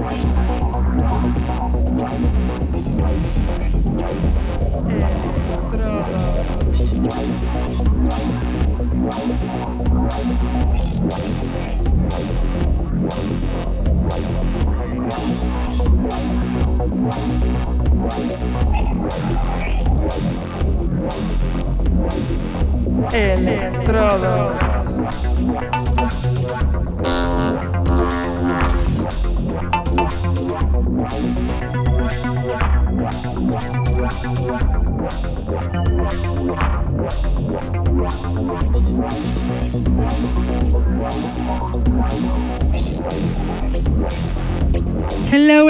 Estrada. Electrodos.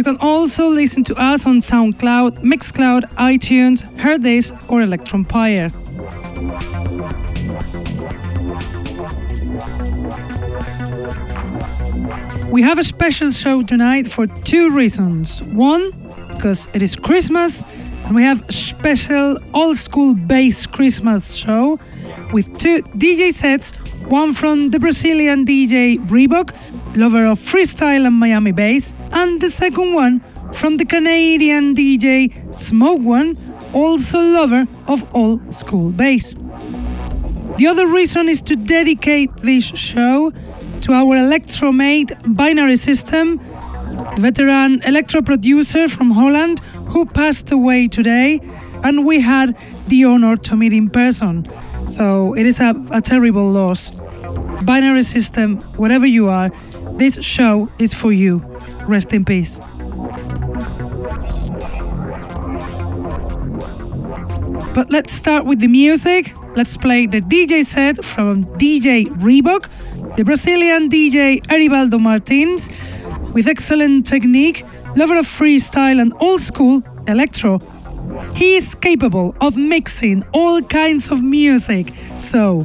You can also listen to us on SoundCloud, Mixcloud, iTunes, Hearthis, or Electronpire. We have a special show tonight for two reasons. One, because it is Christmas, and we have a special old school bass Christmas show with two DJ sets one from the Brazilian DJ Reebok, lover of freestyle and Miami bass, and the second one from the Canadian DJ Smoke One, also lover of old school bass. The other reason is to dedicate this show to our Electromate binary system, veteran electro producer from Holland who passed away today, and we had the honor to meet in person. So it is a, a terrible loss. Binary system, whatever you are, this show is for you. Rest in peace. But let's start with the music. Let's play the DJ set from DJ Reebok, the Brazilian DJ Erivaldo Martins, with excellent technique, lover of freestyle and old school electro. He is capable of mixing all kinds of music, so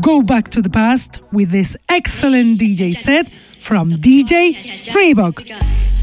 go back to the past with this excellent DJ set from DJ Reebok.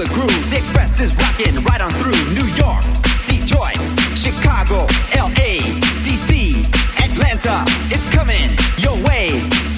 the groove. The Express is rocking right on through New York, Detroit, Chicago, LA, DC, Atlanta. It's coming your way.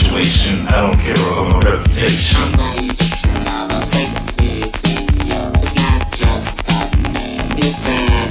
situation. I don't care about my reputation. It's not just a name. It's a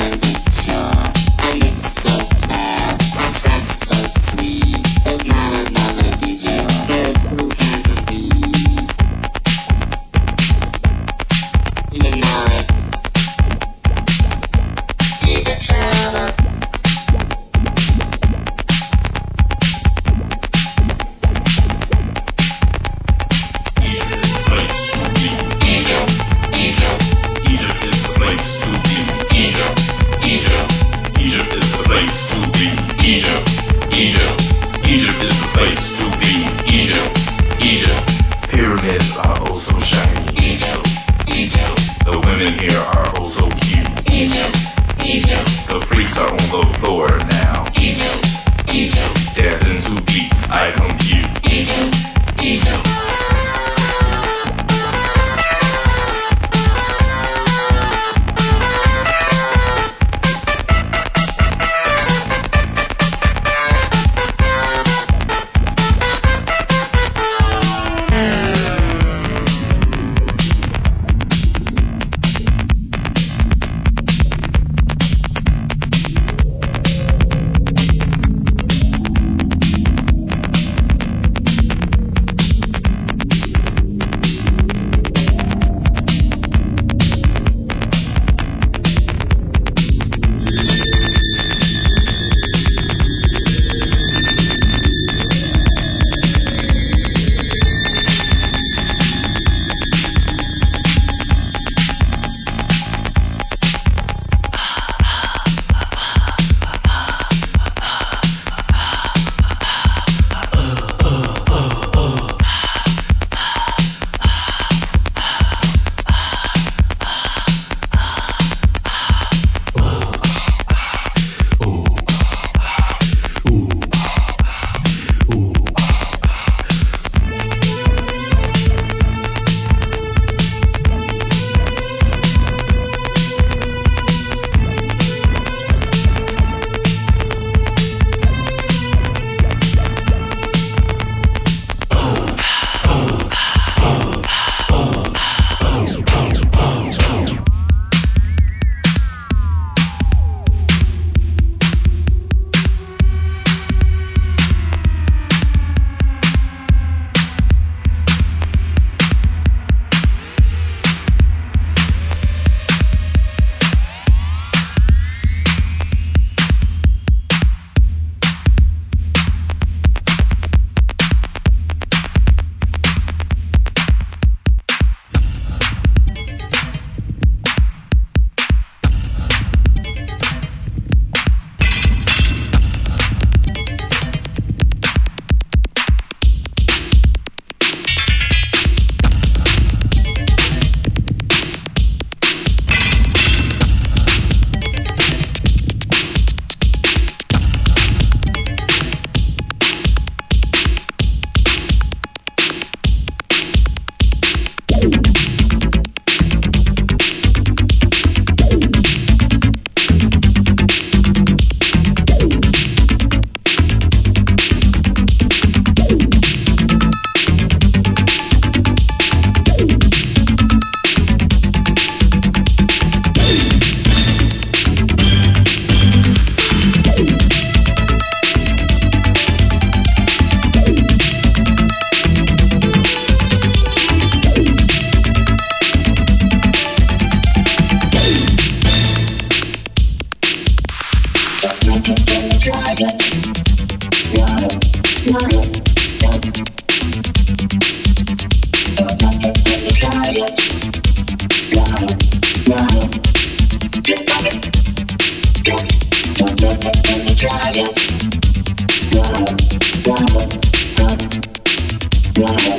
Wow.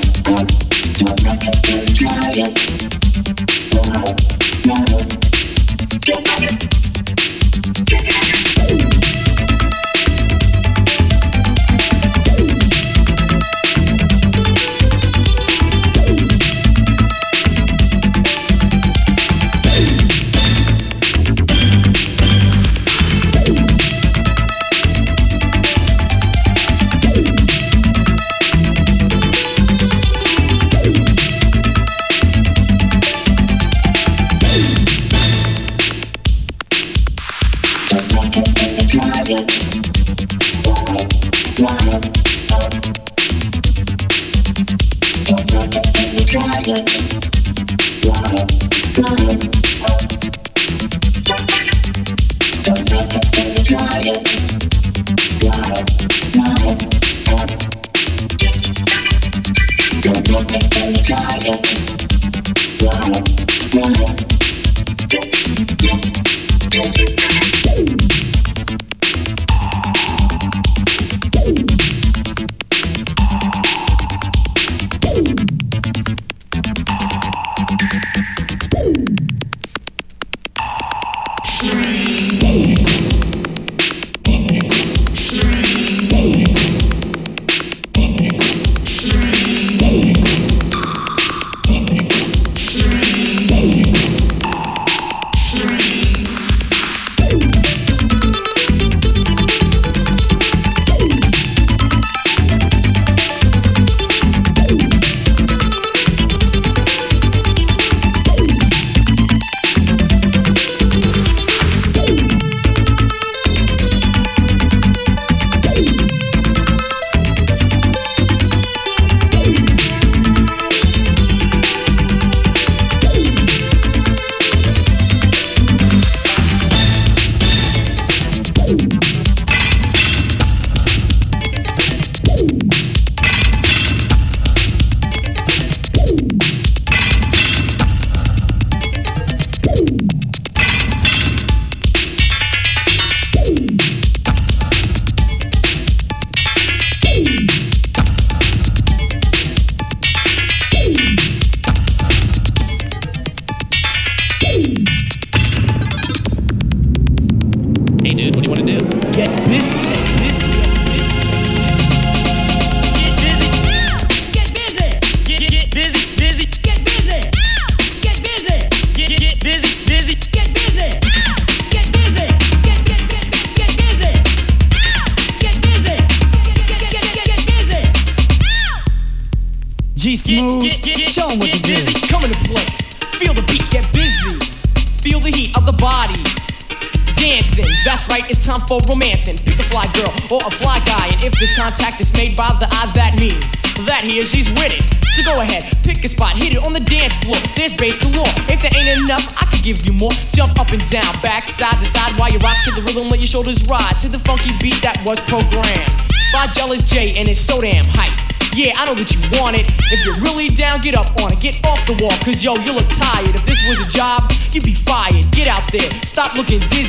Yo, you look tired. If this was a job, you'd be fired. Get out there, stop looking dizzy.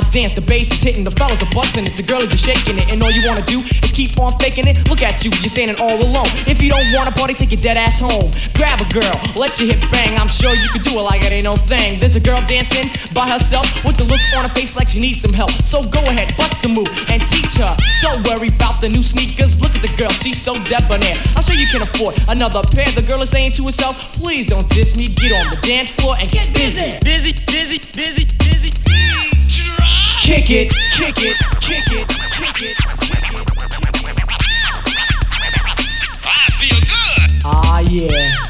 I dance. The bass is hitting, the fellas are busting it, the girl is just shaking it, and all you wanna do is keep on faking it. Look at you, you're standing all alone. If you don't wanna party, take your dead ass home. Grab a girl, let your hips bang. I'm sure you could do it like it ain't no thing. There's a girl dancing by herself with the look on her face like she needs some help. So go ahead, bust the move and teach her. Don't worry about the new sneakers. Look at the girl, she's so debonair. I'm sure you can afford another pair. The girl is saying to herself, please don't diss me. Get on the dance floor and get busy. Busy, busy, busy, busy. Kick it, kick it, kick it, kick it, kick it. I feel good. Ah, yeah.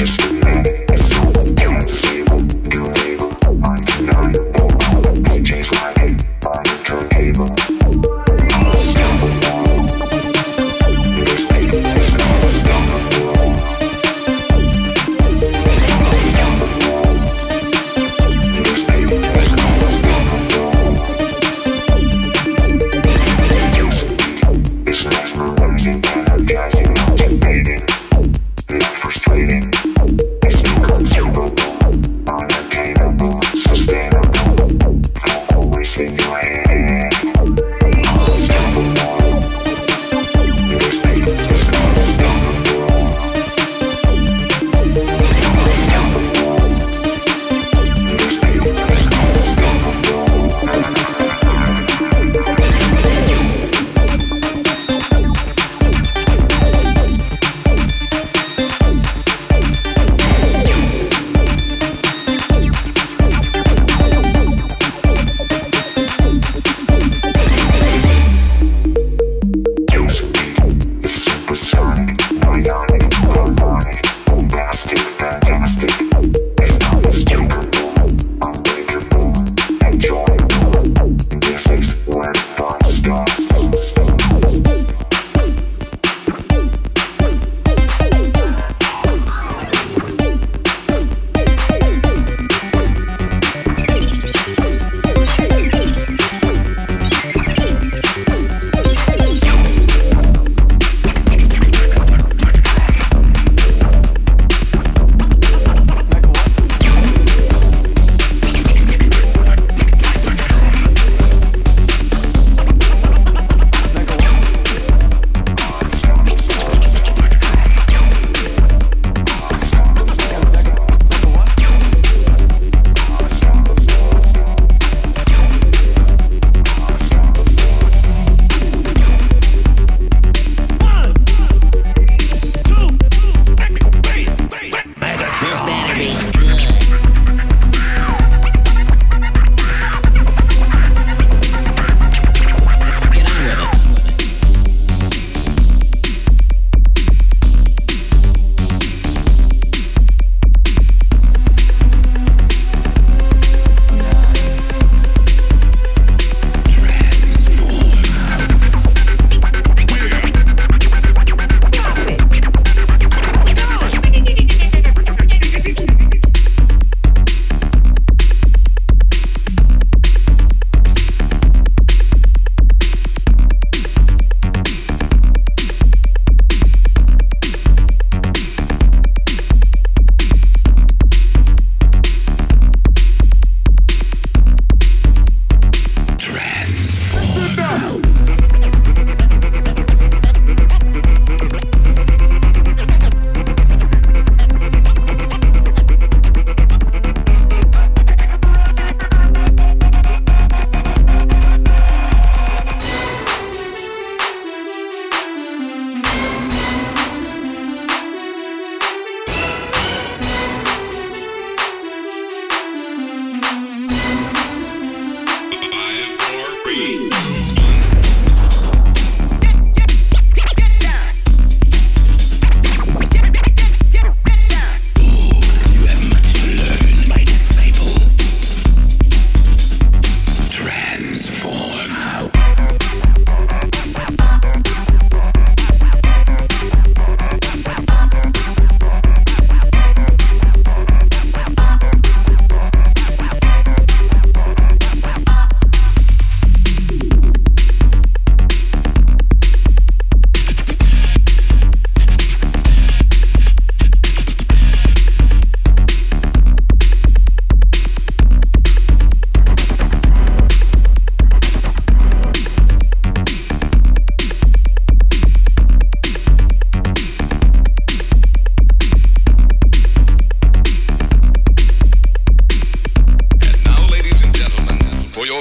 Yes.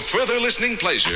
further listening pleasure.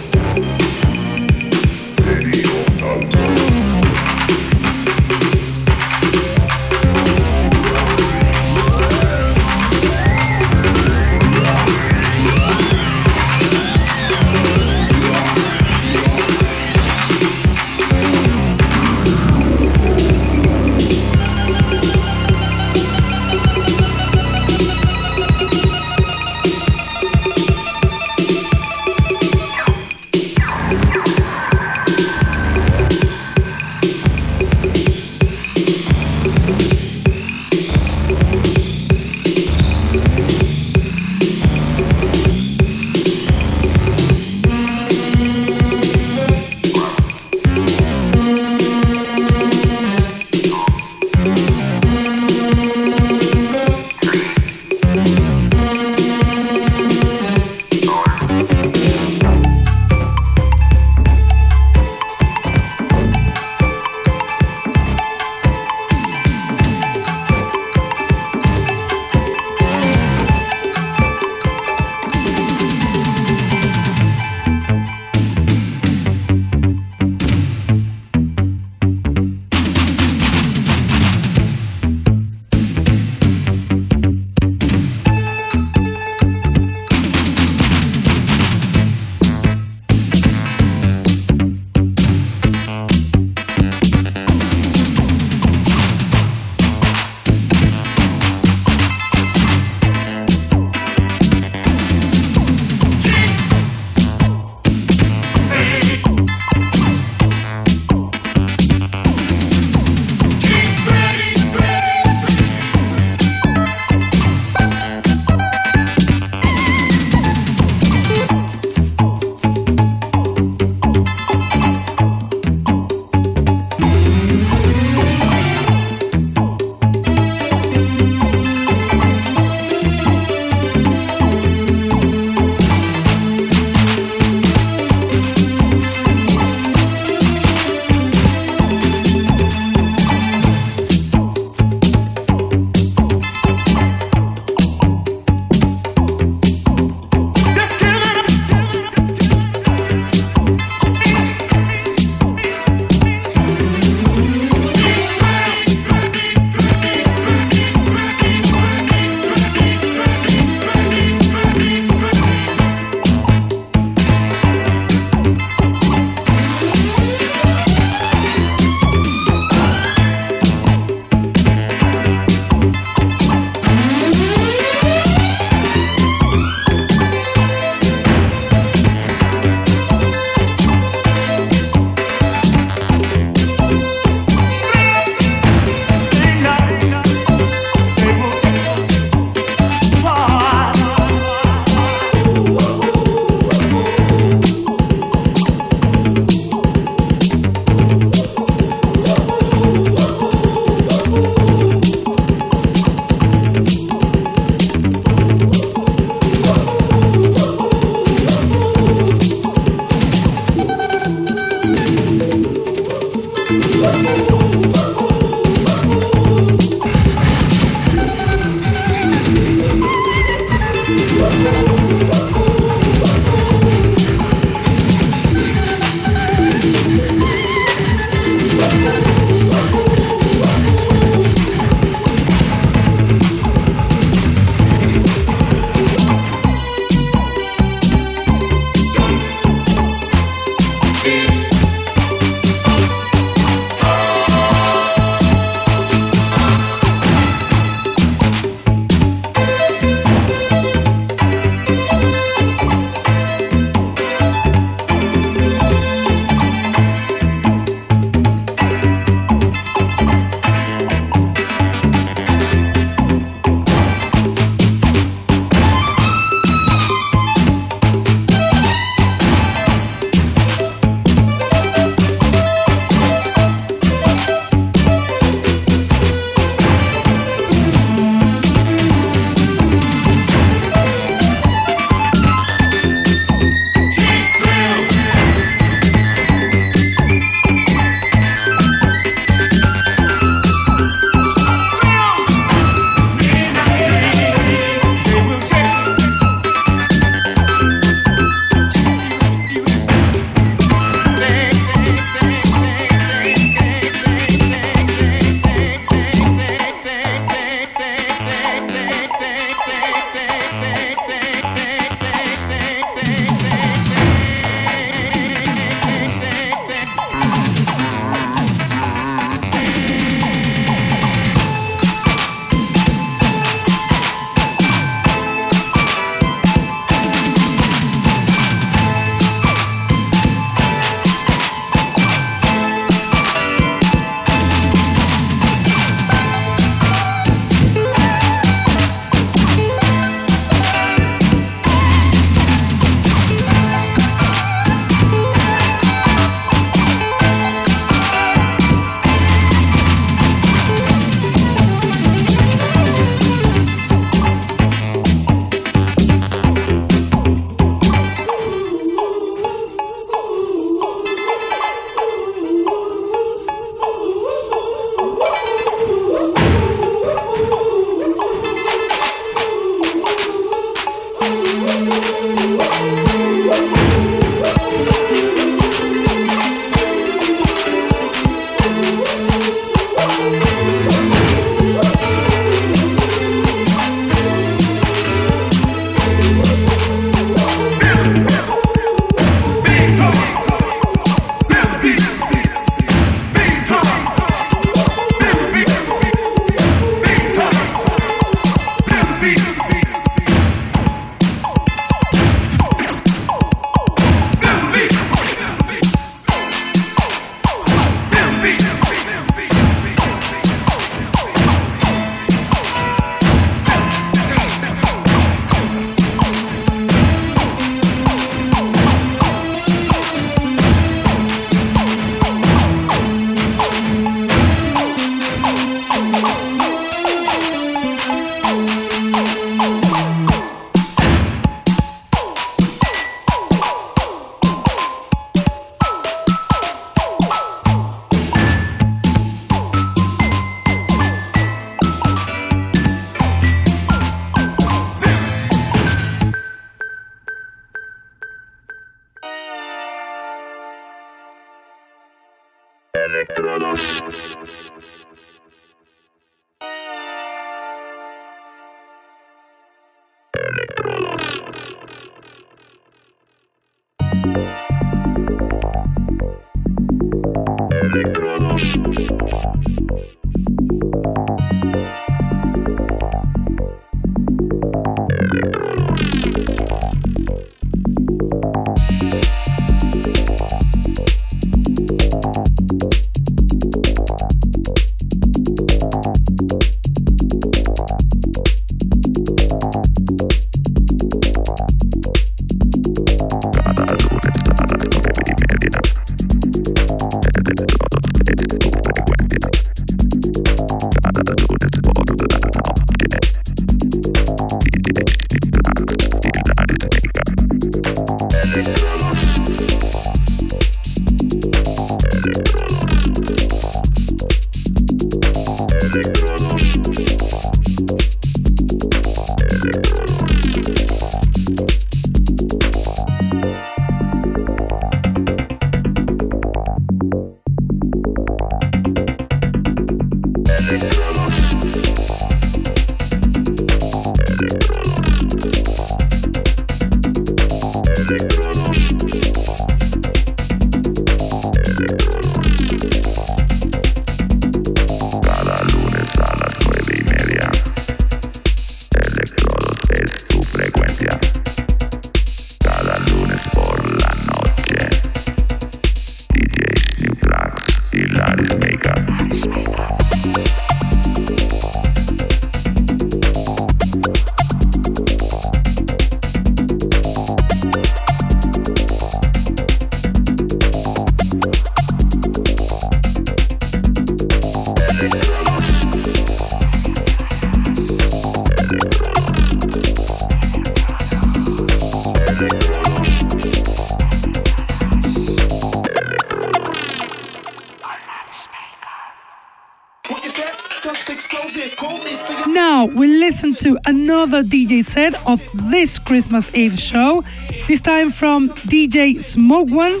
DJ set of this Christmas Eve show. This time from DJ Smoke One.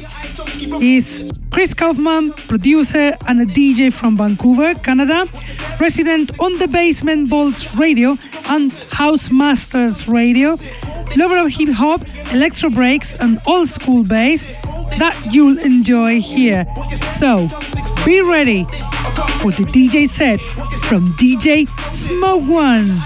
He's Chris Kaufman, producer and a DJ from Vancouver, Canada, resident on the Basement Bolts Radio and House Masters Radio, lover of hip hop, electro breaks, and old school bass that you'll enjoy here. So be ready for the DJ set from DJ Smoke One.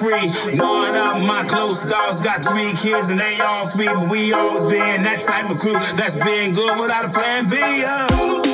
free. One of my close dogs got three kids and they all free, but we always been that type of crew that's been good without a plan B. Uh.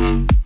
Switch.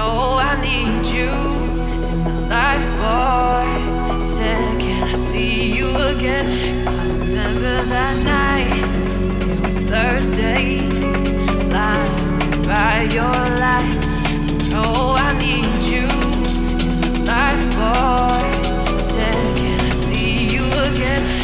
Oh, I need you in my life, boy. Said, can I see you again? Remember that night. It was Thursday, blinded by your light. Oh, I need you in my life, boy. Said, can I see you again?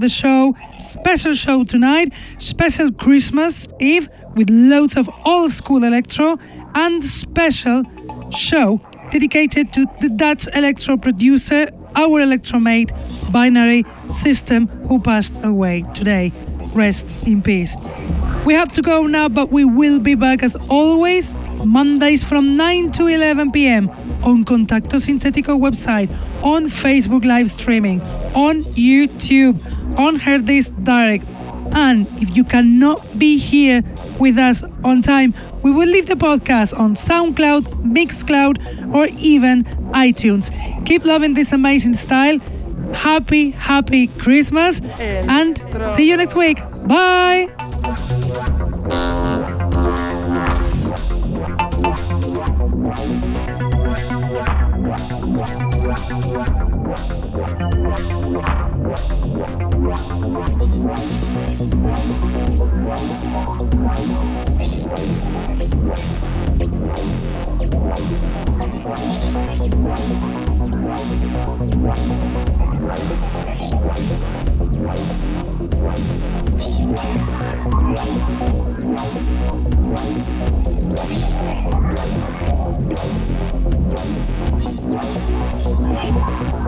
The show. Special show tonight, special Christmas Eve with loads of old school electro and special show dedicated to the Dutch electro producer, our electromate binary system who passed away today. Rest in peace. We have to go now, but we will be back as always Mondays from 9 to 11 p.m. on Contacto Sintetico website, on Facebook live streaming, on YouTube, on Herdis Direct. And if you cannot be here with us on time, we will leave the podcast on SoundCloud, Mixcloud, or even iTunes. Keep loving this amazing style. happy, happy Christmas and see you next week. Bye.